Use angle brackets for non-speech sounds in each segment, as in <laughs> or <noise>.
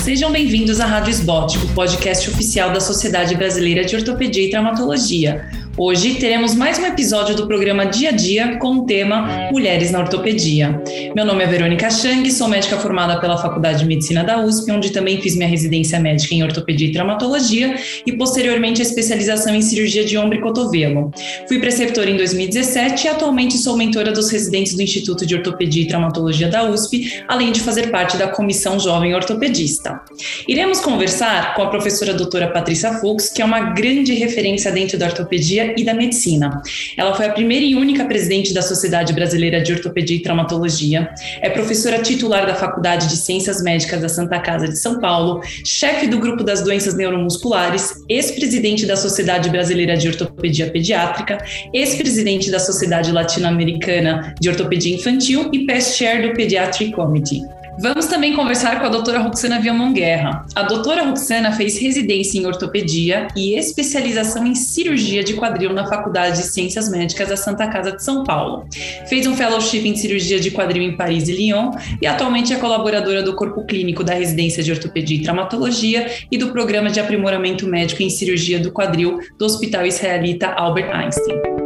Sejam bem-vindos à Rádio Esbote, o podcast oficial da Sociedade Brasileira de Ortopedia e Traumatologia. Hoje teremos mais um episódio do programa Dia a Dia com o tema Mulheres na Ortopedia. Meu nome é Verônica Chang, sou médica formada pela Faculdade de Medicina da USP, onde também fiz minha residência médica em Ortopedia e Traumatologia e posteriormente a especialização em cirurgia de ombro e cotovelo. Fui preceptora em 2017 e atualmente sou mentora dos residentes do Instituto de Ortopedia e Traumatologia da USP, além de fazer parte da Comissão Jovem Ortopedista. Iremos conversar com a professora doutora Patrícia Fux, que é uma grande referência dentro da ortopedia e da medicina. Ela foi a primeira e única presidente da Sociedade Brasileira de Ortopedia e Traumatologia, é professora titular da Faculdade de Ciências Médicas da Santa Casa de São Paulo, chefe do grupo das doenças neuromusculares, ex-presidente da Sociedade Brasileira de Ortopedia Pediátrica, ex-presidente da Sociedade Latino-Americana de Ortopedia Infantil e past chair do Pediatric Committee. Vamos também conversar com a doutora Roxana Viamon Guerra. A doutora Roxana fez residência em ortopedia e especialização em cirurgia de quadril na Faculdade de Ciências Médicas da Santa Casa de São Paulo. Fez um fellowship em cirurgia de quadril em Paris e Lyon e atualmente é colaboradora do corpo clínico da residência de ortopedia e traumatologia e do programa de aprimoramento médico em cirurgia do quadril do Hospital Israelita Albert Einstein.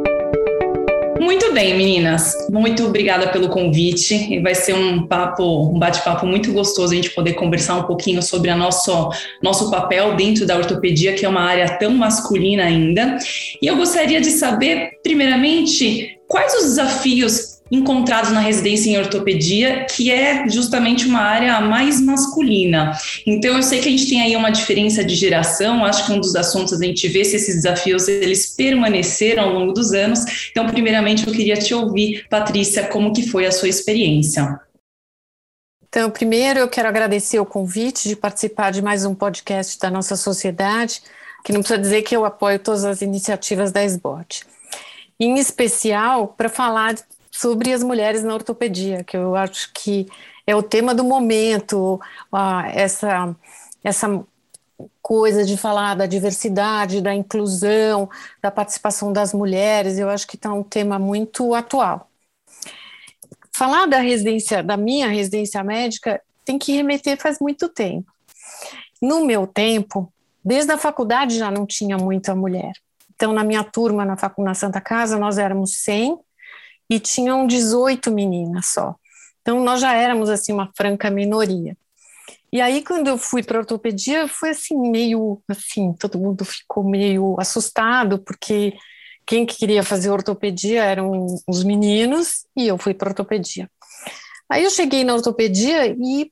Muito bem, meninas. Muito obrigada pelo convite. Vai ser um papo, um bate-papo muito gostoso a gente poder conversar um pouquinho sobre a nosso, nosso papel dentro da ortopedia, que é uma área tão masculina ainda. E eu gostaria de saber, primeiramente, quais os desafios encontrados na residência em ortopedia, que é justamente uma área mais masculina. Então, eu sei que a gente tem aí uma diferença de geração, acho que um dos assuntos a gente vê se esses desafios eles permaneceram ao longo dos anos. Então, primeiramente, eu queria te ouvir, Patrícia, como que foi a sua experiência? Então, primeiro eu quero agradecer o convite de participar de mais um podcast da nossa sociedade, que não precisa dizer que eu apoio todas as iniciativas da SBOT. Em especial, para falar sobre as mulheres na ortopedia, que eu acho que é o tema do momento, essa, essa coisa de falar da diversidade, da inclusão, da participação das mulheres, eu acho que está um tema muito atual. Falar da residência, da minha residência médica, tem que remeter faz muito tempo. No meu tempo, desde a faculdade já não tinha muita mulher. Então, na minha turma na, na Santa Casa, nós éramos 100 e tinham 18 meninas só. Então nós já éramos assim uma franca minoria. E aí quando eu fui para ortopedia foi assim meio assim, todo mundo ficou meio assustado porque quem queria fazer ortopedia eram os meninos e eu fui para ortopedia. Aí eu cheguei na ortopedia e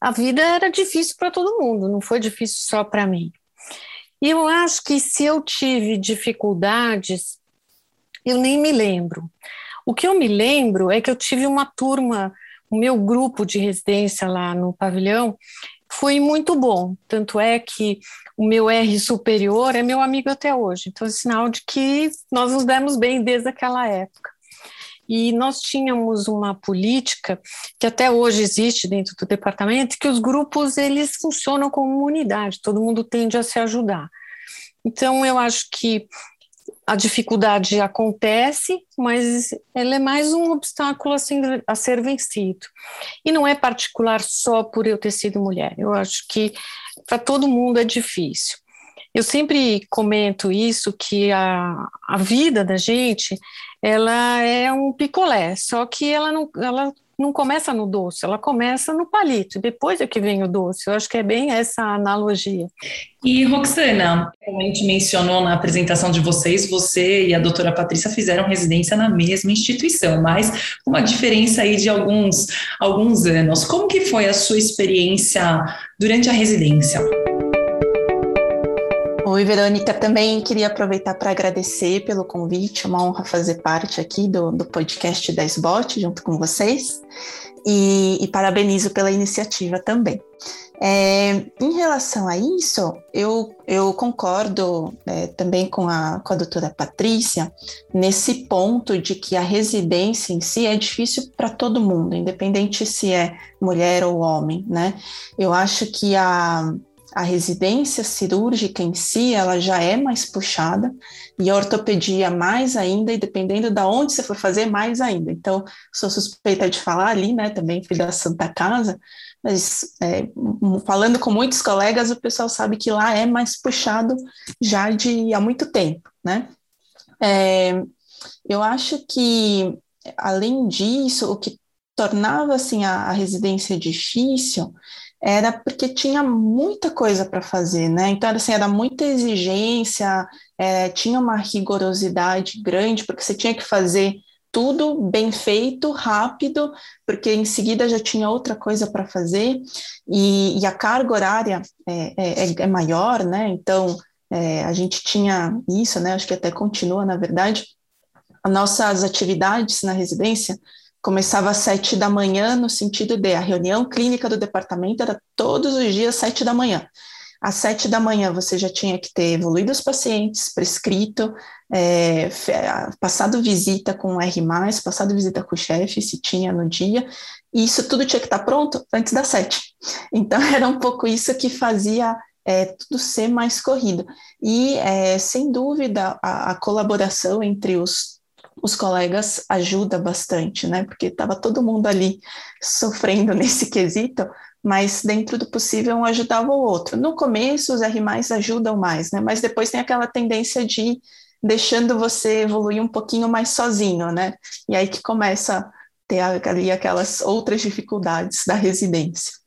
a vida era difícil para todo mundo, não foi difícil só para mim. E eu acho que se eu tive dificuldades, eu nem me lembro. O que eu me lembro é que eu tive uma turma, o meu grupo de residência lá no pavilhão foi muito bom. Tanto é que o meu R superior é meu amigo até hoje. Então, é sinal de que nós nos demos bem desde aquela época. E nós tínhamos uma política que até hoje existe dentro do departamento, que os grupos eles funcionam como unidade, todo mundo tende a se ajudar. Então, eu acho que a dificuldade acontece, mas ela é mais um obstáculo assim, a ser vencido. E não é particular só por eu ter sido mulher. Eu acho que para todo mundo é difícil. Eu sempre comento isso que a, a vida da gente ela é um picolé, só que ela não, ela não começa no doce, ela começa no palito, depois é que vem o doce. Eu acho que é bem essa analogia. E Roxana, como a gente mencionou na apresentação de vocês, você e a doutora Patrícia fizeram residência na mesma instituição, mas com uma diferença aí de alguns, alguns anos. Como que foi a sua experiência durante a residência? Oi, Verônica. Também queria aproveitar para agradecer pelo convite. É uma honra fazer parte aqui do, do podcast da SBOT junto com vocês. E, e parabenizo pela iniciativa também. É, em relação a isso, eu, eu concordo é, também com a, com a doutora Patrícia nesse ponto de que a residência em si é difícil para todo mundo, independente se é mulher ou homem, né? Eu acho que a, a residência cirúrgica em si, ela já é mais puxada, e a ortopedia mais ainda, e dependendo da de onde você for fazer, mais ainda. Então, sou suspeita de falar ali, né, também fui da Santa Casa, mas é, falando com muitos colegas, o pessoal sabe que lá é mais puxado já de há muito tempo, né. É, eu acho que, além disso, o que tornava, assim, a, a residência difícil era porque tinha muita coisa para fazer, né? Então, assim, era muita exigência, é, tinha uma rigorosidade grande, porque você tinha que fazer tudo bem feito, rápido, porque em seguida já tinha outra coisa para fazer, e, e, a carga horária é, é, é, é maior, né? Então, é, a gente tinha isso, né? Acho que até continua, na verdade. As nossas atividades na residência começava às sete da manhã, no sentido de a reunião clínica do departamento era todos os dias sete da manhã. Às sete da manhã você já tinha que ter evoluído os pacientes, prescrito, é, passado visita com o R+, passado visita com o chefe, se tinha no dia, e isso tudo tinha que estar pronto antes das sete. <laughs> Então era um pouco isso que fazia é, tudo ser mais corrido. E, é, sem dúvida, a, a colaboração entre os os colegas ajuda bastante, né? Porque estava todo mundo ali sofrendo <laughs> nesse quesito, mas dentro do possível um ajudava o outro. No começo, os R ajudam mais, né? Mas depois tem aquela tendência de deixando você evoluir um pouquinho mais sozinho, né? E aí que começa a ter ali aquelas outras dificuldades da residência.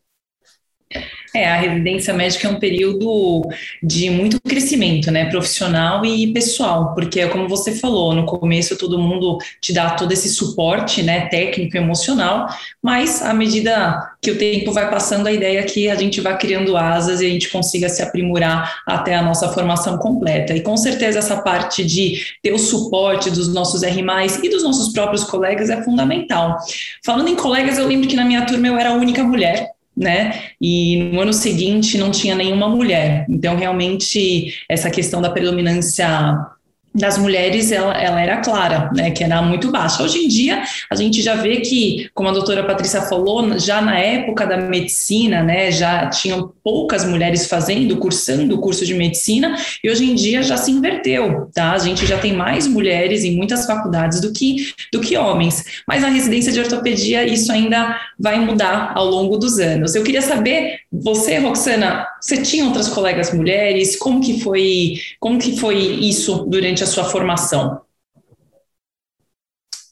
É, a residência médica é um período de muito crescimento, né, profissional e pessoal, porque é como você falou, no começo todo mundo te dá todo esse suporte, né, técnico, emocional, mas à medida que o tempo vai passando, a ideia é que a gente vá criando asas e a gente consiga se aprimorar até a nossa formação completa. E com certeza essa parte de ter o suporte dos nossos R+, e dos nossos próprios colegas é fundamental. Falando em colegas, eu lembro que na minha turma eu era a única mulher, né? E no ano seguinte não tinha nenhuma mulher. Então, realmente, essa questão da predominância das mulheres ela, ela era clara, né, que era muito baixa. Hoje em dia a gente já vê que, como a doutora Patrícia falou, já na época da medicina, né, já tinham poucas mulheres fazendo, cursando o curso de medicina, e hoje em dia já se inverteu, tá? A gente já tem mais mulheres em muitas faculdades do que do que homens. Mas na residência de ortopedia isso ainda vai mudar ao longo dos anos. Eu queria saber, você, Roxana, você tinha outras colegas mulheres? Como que foi, como que foi isso durante a sua formação?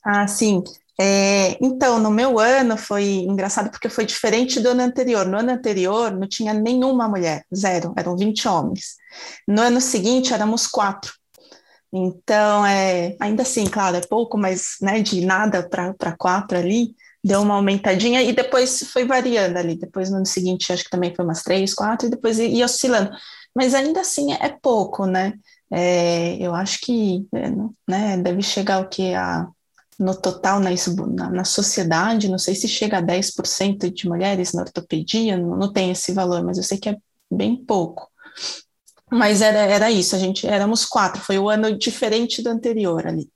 Ah, sim. É, então, no meu ano foi engraçado porque foi diferente do ano anterior. No ano anterior não tinha nenhuma mulher, zero, eram 20 homens. No ano seguinte éramos quatro. Então, é, ainda assim, claro, é pouco, mas né, de nada para quatro ali, deu uma aumentadinha e depois foi variando ali. Depois no ano seguinte, acho que também foi umas três, quatro, e depois ia oscilando. Mas ainda assim é pouco, né? É, eu acho que é, né, deve chegar o que a no total na, na, na, sociedade, não sei se chega a 10% de mulheres na ortopedia, não, não tem esse valor, mas eu sei que é bem pouco. Mas era, era isso, a gente éramos quatro, foi o ano diferente do anterior ali.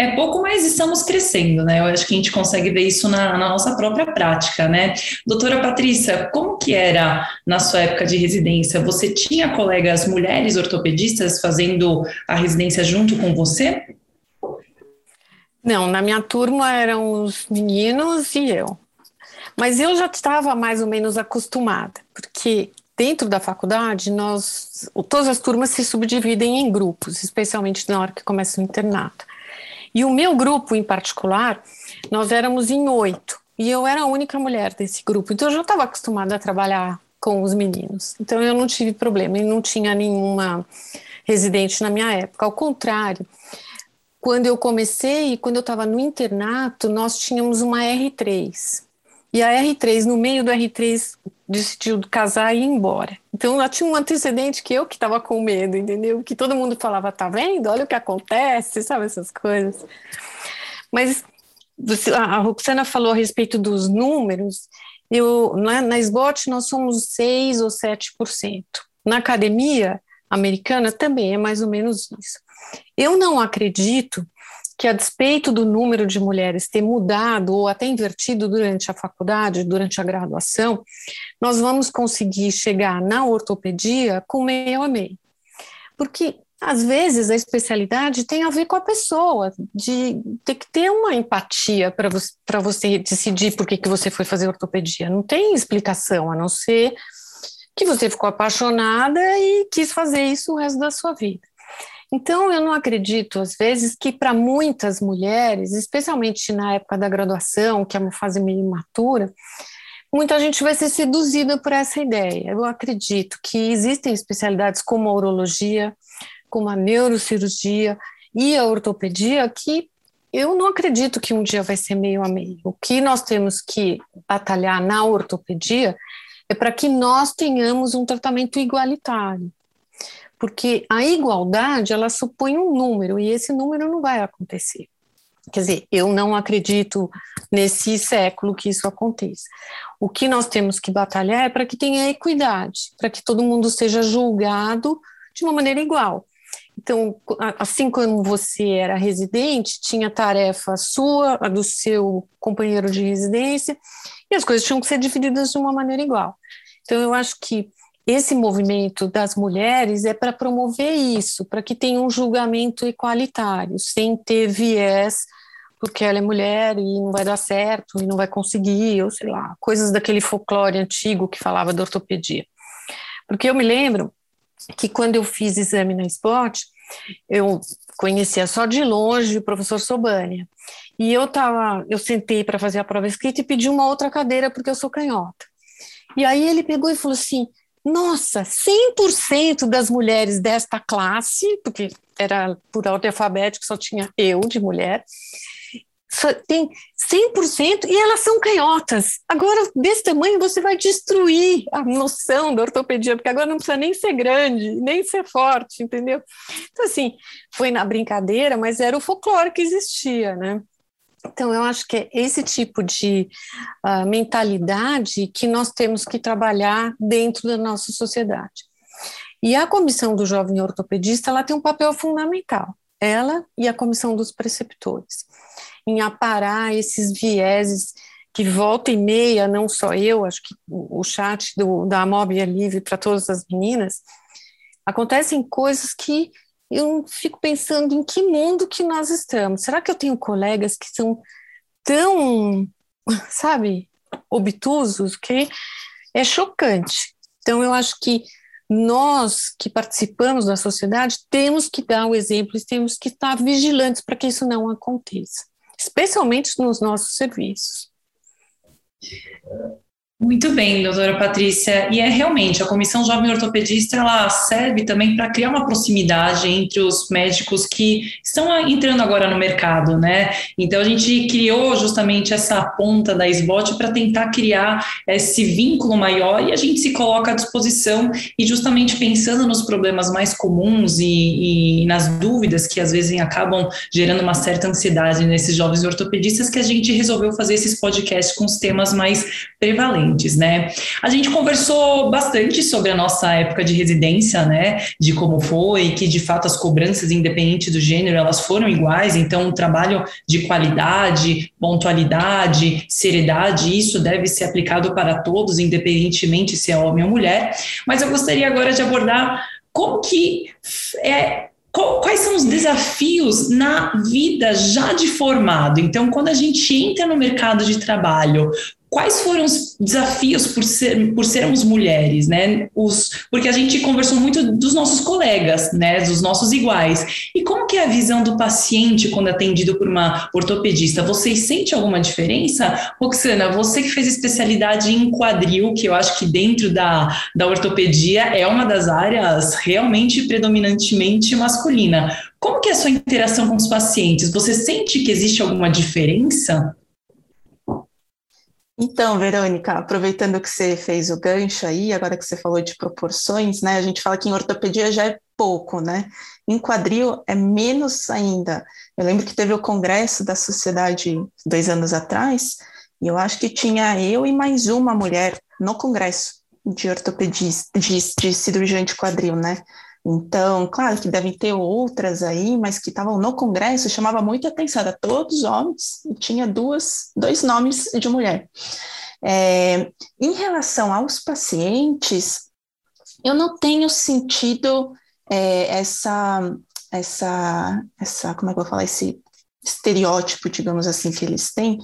É pouco, mas estamos crescendo, né? Eu acho que a gente consegue ver isso na, na, nossa própria prática, né? Doutora Patrícia, como que era na sua época de residência? Você tinha colegas mulheres ortopedistas fazendo a residência junto com você? Não, na minha turma eram os meninos e eu. Mas eu já estava mais ou menos acostumada, porque dentro da faculdade, nós, todas as turmas se subdividem em grupos, especialmente na hora que começa o internato. E o meu grupo em particular, nós éramos em oito. E eu era a única mulher desse grupo. Então eu já estava acostumada a trabalhar com os meninos. Então eu não tive problema e não tinha nenhuma residente na minha época. Ao contrário, quando eu comecei, quando eu estava no internato, nós tínhamos uma R3. E a R3, no meio do R3, decidiu casar e ir embora. Então ela tinha um antecedente que eu que estava com medo, entendeu? Que todo mundo falava, tá vendo? Olha o que acontece, sabe essas coisas. Mas você, a Roxana falou a respeito dos números. Eu, na, na SBOT nós somos 6 ou 7%. Na academia americana também é mais ou menos isso. Eu não acredito que, a despeito do número de mulheres ter mudado ou até invertido durante a faculdade, durante a graduação, nós vamos conseguir chegar na ortopedia com meio a meio. Porque às vezes a especialidade tem a ver com a pessoa, de ter que ter uma empatia para você, decidir por que, que você foi fazer ortopedia. Não tem explicação, a não ser que você ficou apaixonada e quis fazer isso o resto da sua vida. Então, eu não acredito, às vezes, que para muitas mulheres, especialmente na época da graduação, que é uma fase meio imatura, muita gente vai ser seduzida por essa ideia. Eu acredito que existem especialidades como a urologia, como a neurocirurgia e a ortopedia que eu não acredito que um dia vai ser meio a meio. O que nós temos que batalhar na ortopedia é para que nós tenhamos um tratamento igualitário porque a igualdade ela supõe um número e esse número não vai acontecer. Quer dizer, eu não acredito nesse século que isso aconteça. O que nós temos que batalhar é para que tenha equidade, para que todo mundo seja julgado de uma maneira igual. Então, assim como você era residente, tinha tarefa sua, a do seu companheiro de residência, e as coisas tinham que ser divididas de uma maneira igual. Então, eu acho que esse movimento das mulheres é para promover isso, para que tenha um julgamento igualitário, sem ter viés, porque ela é mulher e não vai dar certo, e não vai conseguir, ou sei lá, coisas daquele folclore antigo que falava da ortopedia. Porque eu me lembro que quando eu fiz exame na Spot, eu conhecia só de longe o professor Sobania. E eu tava, eu sentei para fazer a prova escrita e pedi uma outra cadeira porque eu sou canhota. E aí ele pegou e falou assim: nossa, 100% das mulheres desta classe, porque era por ordem alfabética, só tinha eu de mulher, tem 100% e elas são canhotas. Agora, desse tamanho, você vai destruir a noção da ortopedia, porque agora não precisa nem ser grande, nem ser forte, entendeu? Então, assim, foi na brincadeira, mas era o folclore que existia, né? Então, eu acho que é esse tipo de uh, mentalidade que nós temos que trabalhar dentro da nossa sociedade. E a comissão do jovem ortopedista ela tem um papel fundamental, ela e a comissão dos preceptores, em aparar esses vieses que volta e meia, não só eu, acho que o chat do, da Mob é livre para todas as meninas, acontecem coisas que eu fico pensando em que mundo que nós estamos. Será que eu tenho colegas que são tão, <laughs> sabe, obtusos que é chocante. Então, eu acho que nós que participamos da sociedade temos que dar o exemplo e temos que estar vigilantes para que isso não aconteça, especialmente nos nossos serviços. Muito bem, doutora Patrícia. E é realmente, a Comissão Jovem Ortopedista, ela serve também para criar uma proximidade entre os médicos que estão entrando agora no mercado, né? Então, a gente criou justamente essa ponta da SBOT para tentar criar esse vínculo maior e a gente se coloca à disposição e justamente pensando nos problemas mais comuns e, e nas dúvidas que às vezes acabam gerando uma certa ansiedade nesses jovens ortopedistas que a gente resolveu fazer esses podcasts com os temas mais prevalentes né? A gente conversou bastante sobre a nossa época de residência, né? De como foi, que de fato as cobranças, independente do gênero, elas foram iguais, então o trabalho de qualidade, pontualidade, seriedade, isso deve ser aplicado para todos, independentemente se é homem ou mulher. Mas eu gostaria agora de abordar como que é quais são os desafios na vida já de formado? Então, quando a gente entra no mercado de trabalho, quais foram os desafios por, ser, por sermos mulheres, né? Os, porque a gente conversou muito dos nossos colegas, né? Dos nossos iguais. E como que é a visão do paciente quando atendido por uma ortopedista? Você sente alguma diferença? Roxana, você que fez especialidade em quadril, que eu acho que dentro da, da ortopedia é uma das áreas realmente predominantemente masculina. Como que é a sua interação com os pacientes? Você sente que existe alguma diferença? Então, Verônica, aproveitando que você fez o gancho aí, agora que você falou de proporções, né? A gente fala que em ortopedia já é pouco, né? Em quadril é menos ainda. Eu lembro que teve o congresso da sociedade dois anos atrás, e eu acho que tinha eu e mais uma mulher no congresso de ortopedia, de, de cirurgião de quadril, né? Então, claro que devem ter outras aí, mas que estavam no Congresso, chamava muita atenção, era todos homens e tinha duas, dois nomes de mulher. É, em relação aos pacientes, eu não tenho sentido é, essa, essa, essa, como é que eu vou falar, esse estereótipo, digamos assim, que eles têm.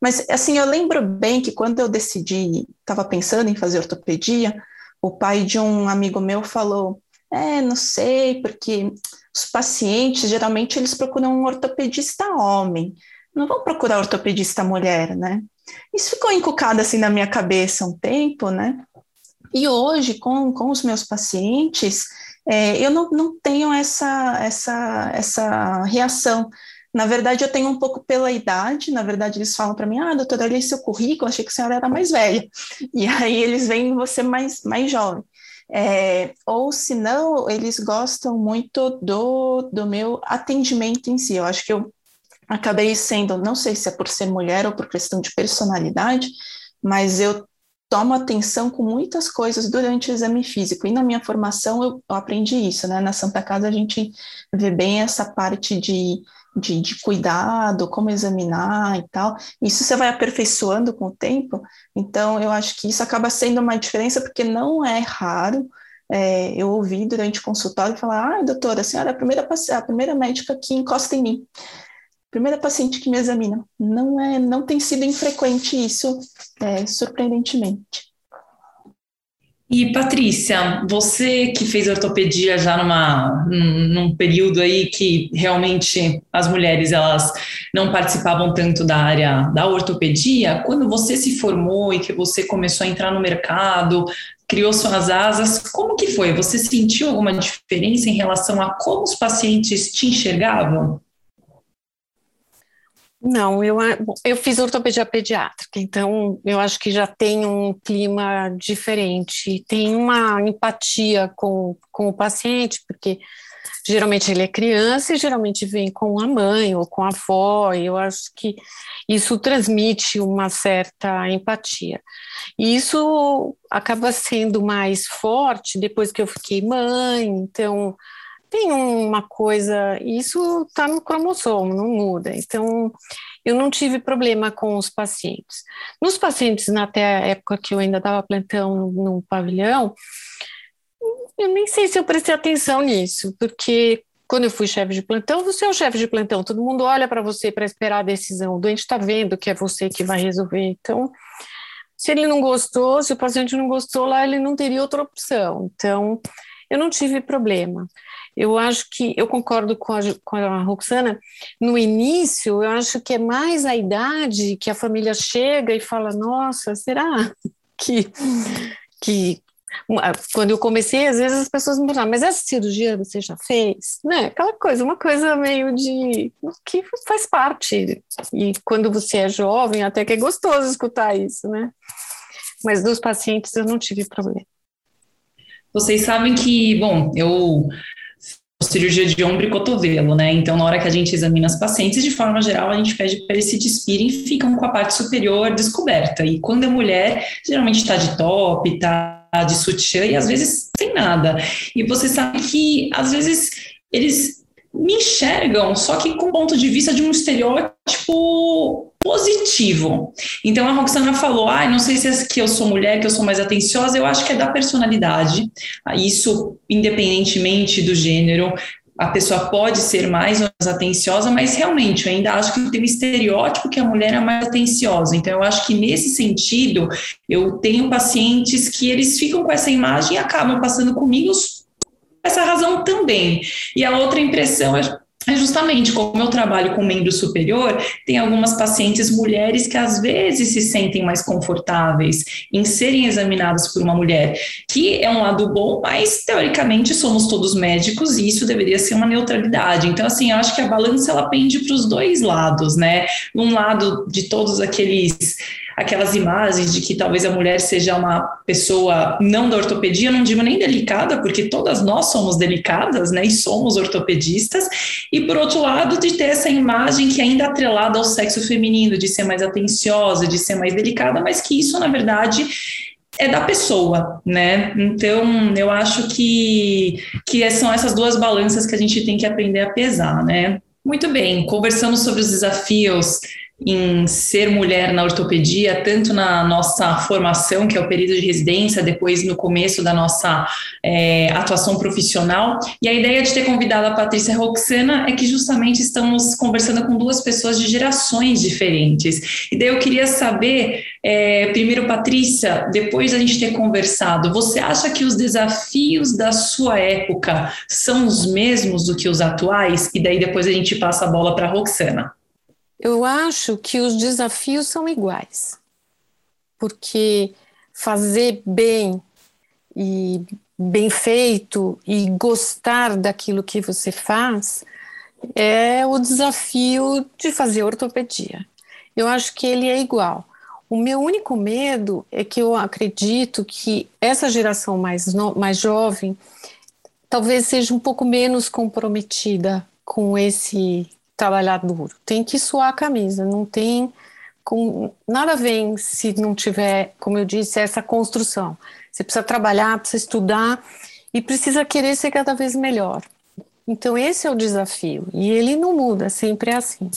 Mas, assim, eu lembro bem que quando eu decidi, estava pensando em fazer ortopedia, o pai de um amigo meu falou, é, não sei, porque os pacientes, geralmente, eles procuram um ortopedista homem, não vão procurar ortopedista mulher, né? Isso ficou encucado, assim, na minha cabeça um tempo, né? E hoje, com, com os meus pacientes, é, eu não, não tenho essa, essa, essa reação. Na verdade, eu tenho um pouco pela idade, na verdade, eles falam para mim, ah, doutora, olhei seu currículo, achei que a senhora era mais velha. E aí eles veem você mais, mais jovem. É, ou se não, eles gostam muito do, do meu atendimento em si. Eu acho que eu acabei sendo, não sei se é por ser mulher ou por questão de personalidade, mas eu tomo atenção com muitas coisas durante o exame físico. E na minha formação eu, aprendi isso, né? Na Santa Casa a gente vê bem essa parte de de, de, cuidado, como examinar e tal. Isso você vai aperfeiçoando com o tempo. Então, eu acho que isso acaba sendo uma diferença, porque não é raro é, eu ouvir durante o consultório falar: ah, doutora, a senhora é a primeira, a primeira médica que encosta em mim. Primeira paciente que me examina. Não é, não tem sido infrequente isso, é, surpreendentemente. E Patrícia, você que fez ortopedia já numa, num período aí que realmente as mulheres elas não participavam tanto da área da ortopedia, quando você se formou e que você começou a entrar no mercado, criou suas asas, como que foi? Você sentiu alguma diferença em relação a como os pacientes te enxergavam? Não, eu, eu fiz ortopedia pediátrica, então eu acho que já tem um clima diferente, tem uma empatia com, com o paciente, porque geralmente ele é criança e geralmente vem com a mãe ou com a avó, e eu acho que isso transmite uma certa empatia. E isso acaba sendo mais forte depois que eu fiquei mãe, então tem uma coisa, isso está no cromossomo, não muda. Então, eu não tive problema com os pacientes. Nos pacientes, até a época que eu ainda dava plantão no, pavilhão, eu nem sei se eu prestei atenção nisso, porque quando eu fui chefe de plantão, você é o chefe de plantão, todo mundo olha para você para esperar a decisão, o doente está vendo que é você que vai resolver. Então, se ele não gostou, se o paciente não gostou lá, ele não teria outra opção. Então, eu não tive problema. Eu acho que, eu concordo com a, com a Roxana, no início, eu acho que é mais a idade que a família chega e fala, nossa, será que, que quando eu comecei, às vezes as pessoas me perguntam, mas essa cirurgia você já fez? Né? Aquela coisa, uma coisa meio de que faz parte. E quando você é jovem, até que é gostoso escutar isso, né? Mas dos pacientes eu não tive problema. Vocês sabem que, bom, eu cirurgia de ombro e cotovelo, né? Então, na hora que a gente examina as pacientes, de forma geral, a gente pede para eles se despirem e ficam com a parte superior descoberta. E quando é mulher, geralmente está de top, está de sutiã e às vezes sem nada. E você sabe que, às vezes, eles me enxergam, só que com ponto de vista de um estereótipo positivo. Então a Roxana falou: ah, não sei se é que eu sou mulher, que eu sou mais atenciosa, eu acho que é da personalidade, isso independentemente do gênero. A pessoa pode ser mais ou menos atenciosa, mas realmente eu ainda acho que tem um estereótipo que a mulher é mais atenciosa. Então, eu acho que nesse sentido, eu tenho pacientes que eles ficam com essa imagem e acabam passando comigo essa razão também. E a outra impressão é é justamente como eu trabalho com membro superior, tem algumas pacientes mulheres que às vezes se sentem mais confortáveis em serem examinadas por uma mulher, que é um lado bom, mas teoricamente somos todos médicos e isso deveria ser uma neutralidade. Então, assim, eu acho que a balança ela pende para os dois lados, né? Um lado de todos aqueles aquelas imagens de que talvez a mulher seja uma pessoa não da ortopedia, não digo nem delicada, porque todas nós somos delicadas, né, e somos ortopedistas, e por outro lado, de ter essa imagem que é ainda atrelada ao sexo feminino, de ser mais atenciosa, de ser mais delicada, mas que isso, na verdade, é da pessoa, né? Então, eu acho que, que são essas duas balanças que a gente tem que aprender a pesar, né? Muito bem, conversamos sobre os desafios em ser mulher na ortopedia, tanto na nossa formação, que é o período de residência, depois no começo da nossa é, atuação profissional. E a ideia de ter convidado a Patrícia Roxana é que justamente estamos conversando com duas pessoas de gerações diferentes. E daí eu queria saber, é, primeiro, Patrícia, depois da gente ter conversado, você acha que os desafios da sua época são os mesmos do que os atuais? E daí depois a gente passa a bola para a Roxana. Eu acho que os desafios são iguais, porque fazer bem e bem feito e gostar daquilo que você faz é o desafio de fazer ortopedia. Eu acho que ele é igual. O meu único medo é que eu acredito que essa geração mais, no, mais jovem talvez seja um pouco menos comprometida com esse trabalhar duro, tem que suar a camisa, não tem com, nada vem se não tiver, como eu disse, essa construção. Você precisa trabalhar, precisa estudar e precisa querer ser cada vez melhor. Então esse é o desafio e ele não muda, sempre é assim.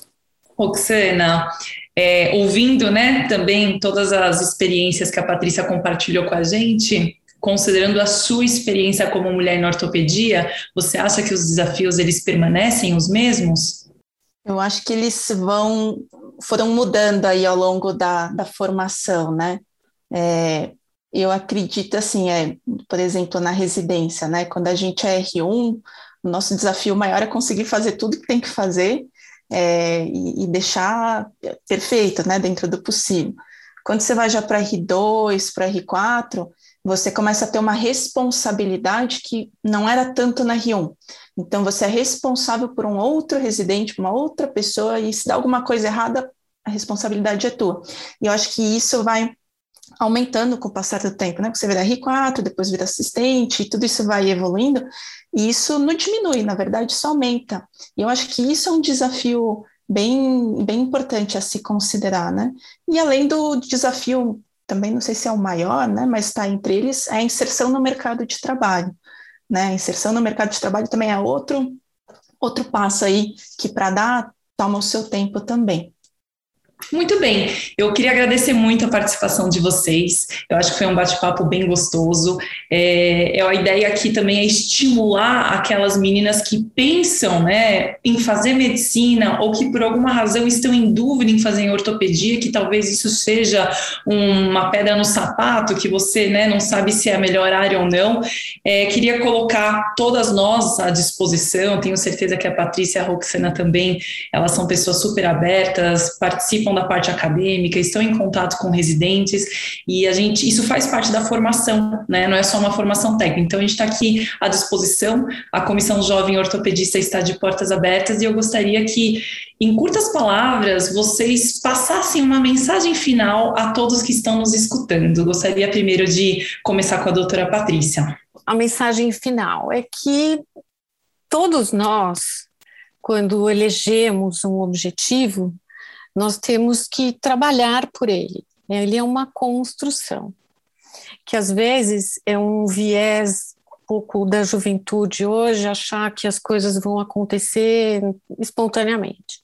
Roxana, é, ouvindo, né, também todas as experiências que a Patrícia compartilhou com a gente, considerando a sua experiência como mulher na ortopedia, você acha que os desafios eles permanecem os mesmos? Eu acho que eles vão foram mudando aí ao longo da, da formação, né? É, eu acredito assim, é, por exemplo, na residência, né? Quando a gente é R1, o nosso desafio maior é conseguir fazer tudo que tem que fazer é, e, e, deixar perfeito, né? Dentro do possível. Quando você vai já para R2, para R4, você começa a ter uma responsabilidade que não era tanto na R1. Então, você é responsável por um outro residente, uma outra pessoa, e se dá alguma coisa errada, a responsabilidade é tua. E eu acho que isso vai aumentando com o passar do tempo, né? Você vira R4, depois vira assistente, e tudo isso vai evoluindo, e isso não diminui, na verdade, isso aumenta. E eu acho que isso é um desafio bem, bem importante a se considerar, né? E além do desafio também não sei se é o maior, né, mas está entre eles, é a inserção no mercado de trabalho. Né? A inserção no mercado de trabalho também é outro, outro passo aí que para dar toma o seu tempo também. Muito bem, eu queria agradecer muito a participação de vocês. Eu acho que foi um bate-papo bem gostoso. É, é, a ideia aqui também é estimular aquelas meninas que pensam né, em fazer medicina ou que por alguma razão estão em dúvida em fazer ortopedia, que talvez isso seja uma pedra no sapato, que você né, não sabe se é a melhor área ou não. É, queria colocar todas nós à disposição. Tenho certeza que a Patrícia e a Roxana também, elas são pessoas super abertas, participam participam da parte acadêmica, estão em contato com residentes e a gente isso faz parte da formação, né? Não é só uma formação técnica. Então a gente está aqui à disposição. A comissão jovem ortopedista está de portas abertas e eu gostaria que em curtas palavras, vocês passassem uma mensagem final a todos que estão nos escutando. Gostaria primeiro de começar com a doutora Patrícia. A mensagem final é que todos nós, quando elegemos um objetivo, nós temos que trabalhar por ele. Ele é uma construção, que às vezes é um viés um pouco da juventude hoje, achar que as coisas vão acontecer espontaneamente.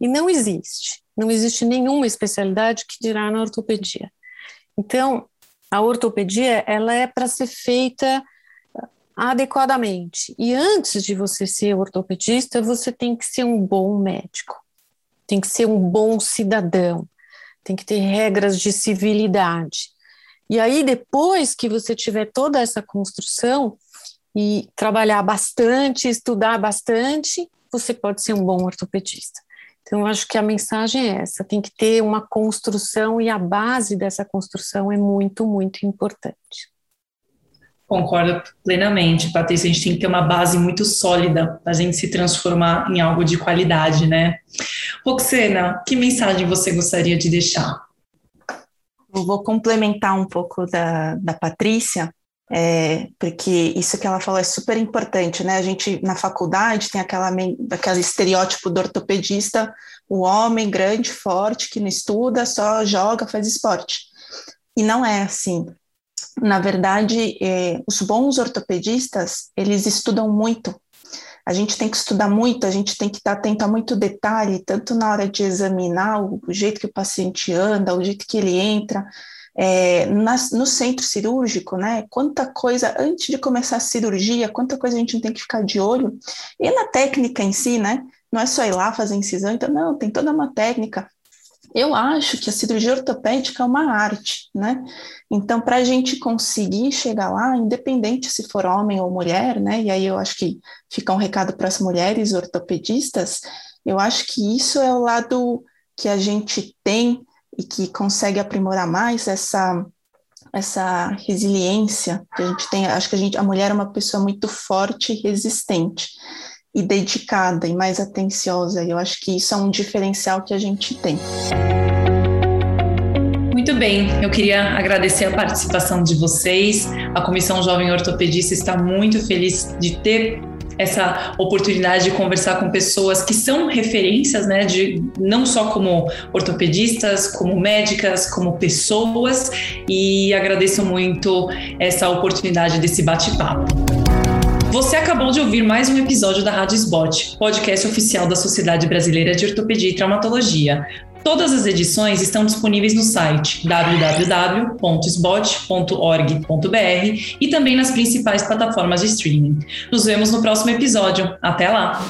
E não existe. Não existe nenhuma especialidade que dirá na ortopedia. Então, a ortopedia ela é para ser feita adequadamente. E antes de você ser ortopedista, você tem que ser um bom médico tem que ser um bom cidadão, tem que ter regras de civilidade. E aí, depois que você tiver toda essa construção e trabalhar bastante, estudar bastante, você pode ser um bom ortopedista. Então, eu acho que a mensagem é essa: tem que ter uma construção e a base dessa construção é muito, muito importante. Concordo plenamente, Patrícia. A gente tem que ter uma base muito sólida para a gente se transformar em algo de qualidade, né? Roxena, que mensagem você gostaria de deixar? Eu vou complementar um pouco da, da Patrícia, é, porque isso que ela falou é super importante, né? A gente na faculdade tem aquela, aquele estereótipo do ortopedista, o homem grande, forte, que não estuda, só joga, faz esporte. E não é assim. Na verdade, é, os bons ortopedistas, eles estudam muito. A gente tem que estudar muito, a gente tem que estar atento a muito detalhe, tanto na hora de examinar o, o jeito que o paciente anda, o jeito que ele entra, é, no centro cirúrgico, né? Quanta coisa, antes de começar a cirurgia, quanta coisa a gente tem que ficar de olho. E na técnica em si, né? Não é só ir lá fazer incisão, então, não, tem toda uma técnica. Eu acho que a cirurgia ortopédica é uma arte, né? Então, para a gente conseguir chegar lá, independente se for homem ou mulher, né? E aí eu acho que fica um recado para as mulheres ortopedistas, eu acho que isso é o lado que a gente tem e que consegue aprimorar mais essa essa resiliência que a gente tem. Acho que a gente, a mulher é uma pessoa muito forte e resistente e dedicada e mais atenciosa. Eu acho que isso é um diferencial que a gente tem. Muito bem, eu queria agradecer a participação de vocês. A Comissão Jovem Ortopedista está muito feliz de ter essa oportunidade de conversar com pessoas que são referências, né, de não só como ortopedistas, como médicas, como pessoas, e agradeço muito essa oportunidade desse bate-papo. Você acabou de ouvir mais um episódio da Rádio Spot, podcast oficial da Sociedade Brasileira de Ortopedia e Traumatologia. Todas as edições estão disponíveis no site www.sbot.org.br e também nas principais plataformas de streaming. Nos vemos no próximo episódio. Até lá!